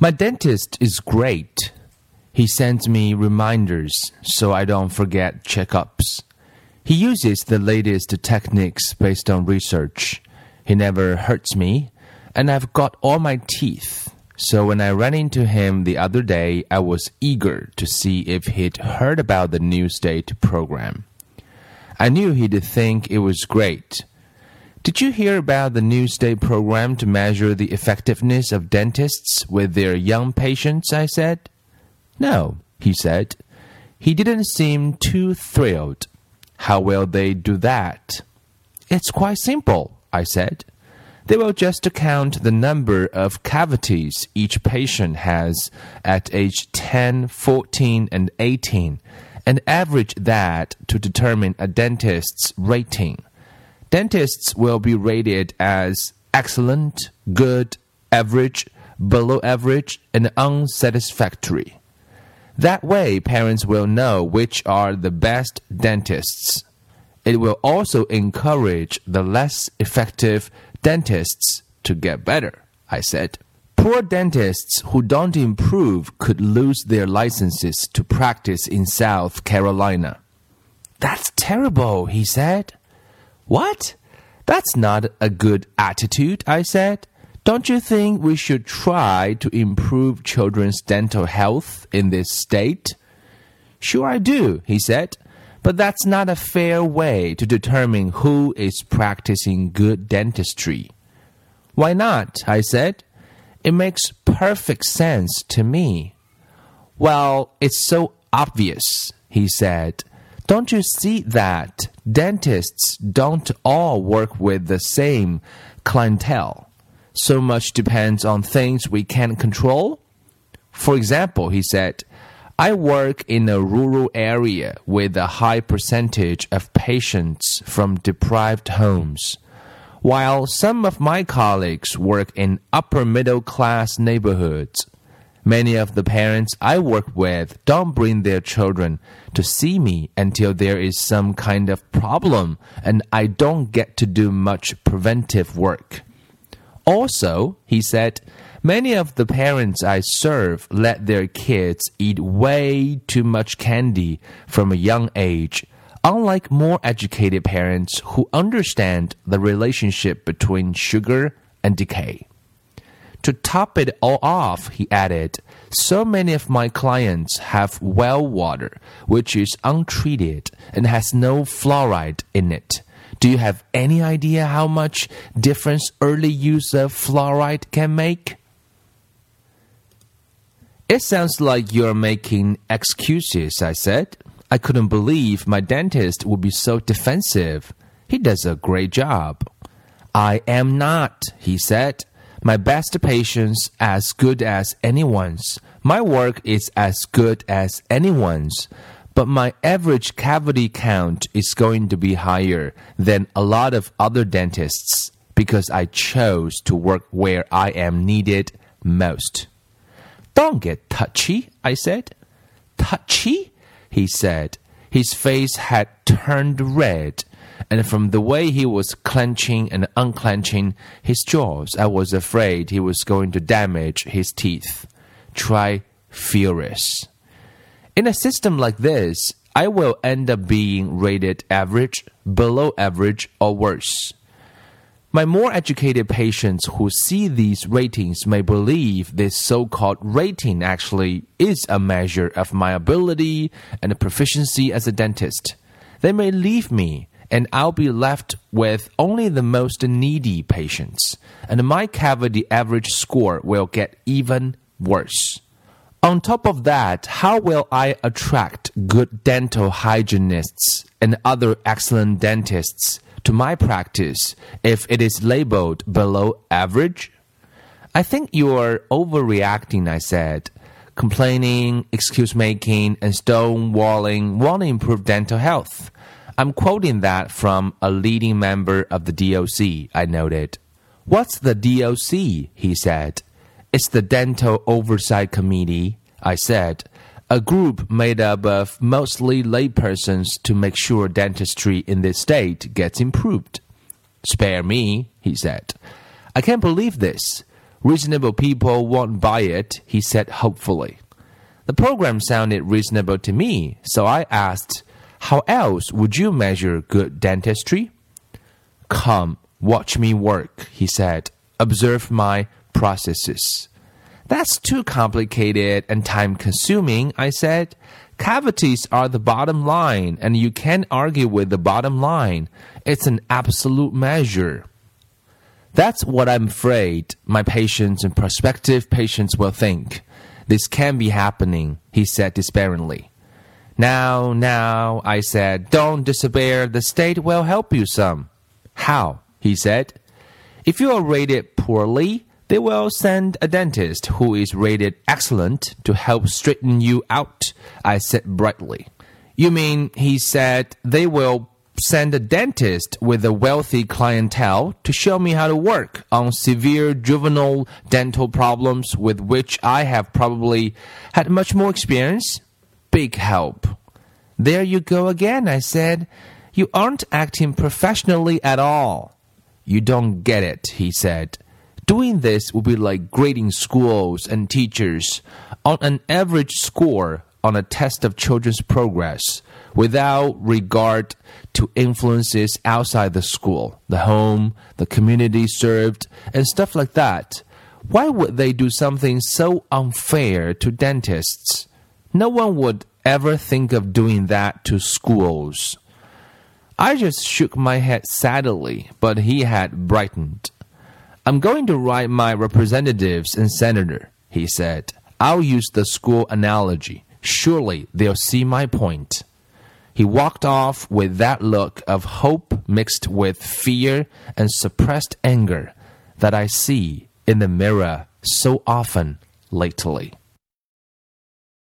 My dentist is great. He sends me reminders so I don't forget checkups. He uses the latest techniques based on research. He never hurts me, and I've got all my teeth. So when I ran into him the other day, I was eager to see if he'd heard about the new state program. I knew he'd think it was great. Did you hear about the new state program to measure the effectiveness of dentists with their young patients? I said. No, he said. He didn't seem too thrilled. How will they do that? It's quite simple, I said. They will just count the number of cavities each patient has at age 10, 14, and 18 and average that to determine a dentist's rating. Dentists will be rated as excellent, good, average, below average, and unsatisfactory. That way, parents will know which are the best dentists. It will also encourage the less effective dentists to get better, I said. Poor dentists who don't improve could lose their licenses to practice in South Carolina. That's terrible, he said. What? That's not a good attitude, I said. Don't you think we should try to improve children's dental health in this state? Sure, I do, he said. But that's not a fair way to determine who is practicing good dentistry. Why not? I said. It makes perfect sense to me. Well, it's so obvious, he said. Don't you see that dentists don't all work with the same clientele? so much depends on things we can't control? For example, he said, I work in a rural area with a high percentage of patients from deprived homes, while some of my colleagues work in upper middle class neighborhoods. Many of the parents I work with don't bring their children to see me until there is some kind of problem and I don't get to do much preventive work. Also, he said, many of the parents I serve let their kids eat way too much candy from a young age, unlike more educated parents who understand the relationship between sugar and decay. To top it all off, he added, so many of my clients have well water, which is untreated and has no fluoride in it. Do you have any idea how much difference early use of fluoride can make? It sounds like you're making excuses, I said. I couldn't believe my dentist would be so defensive. He does a great job. I am not, he said. My best patient's as good as anyone's. My work is as good as anyone's but my average cavity count is going to be higher than a lot of other dentists because I chose to work where I am needed most. Don't get touchy, I said. Touchy? He said. His face had turned red, and from the way he was clenching and unclenching his jaws, I was afraid he was going to damage his teeth. Try furious. In a system like this, I will end up being rated average, below average, or worse. My more educated patients who see these ratings may believe this so called rating actually is a measure of my ability and proficiency as a dentist. They may leave me and I'll be left with only the most needy patients, and my cavity average score will get even worse. On top of that, how will I attract good dental hygienists and other excellent dentists to my practice if it is labeled below average? I think you're overreacting, I said. Complaining, excuse making, and stonewalling won't improve dental health. I'm quoting that from a leading member of the DOC, I noted. What's the DOC? he said. It's the Dental Oversight Committee, I said, a group made up of mostly laypersons to make sure dentistry in this state gets improved. Spare me, he said. I can't believe this. Reasonable people won't buy it, he said hopefully. The program sounded reasonable to me, so I asked, How else would you measure good dentistry? Come, watch me work, he said. Observe my processes. That's too complicated and time consuming, I said. Cavities are the bottom line, and you can't argue with the bottom line. It's an absolute measure. That's what I'm afraid my patients and prospective patients will think. This can be happening, he said despairingly. Now, now, I said, don't despair. The state will help you some. How? he said. If you are rated poorly, they will send a dentist who is rated excellent to help straighten you out, I said brightly. You mean, he said, they will send a dentist with a wealthy clientele to show me how to work on severe juvenile dental problems with which I have probably had much more experience? Big help. There you go again, I said. You aren't acting professionally at all. You don't get it, he said. Doing this would be like grading schools and teachers on an average score on a test of children's progress without regard to influences outside the school, the home, the community served, and stuff like that. Why would they do something so unfair to dentists? No one would ever think of doing that to schools. I just shook my head sadly, but he had brightened. I'm going to write my representatives and senator, he said. I'll use the school analogy. Surely they'll see my point. He walked off with that look of hope mixed with fear and suppressed anger that I see in the mirror so often lately.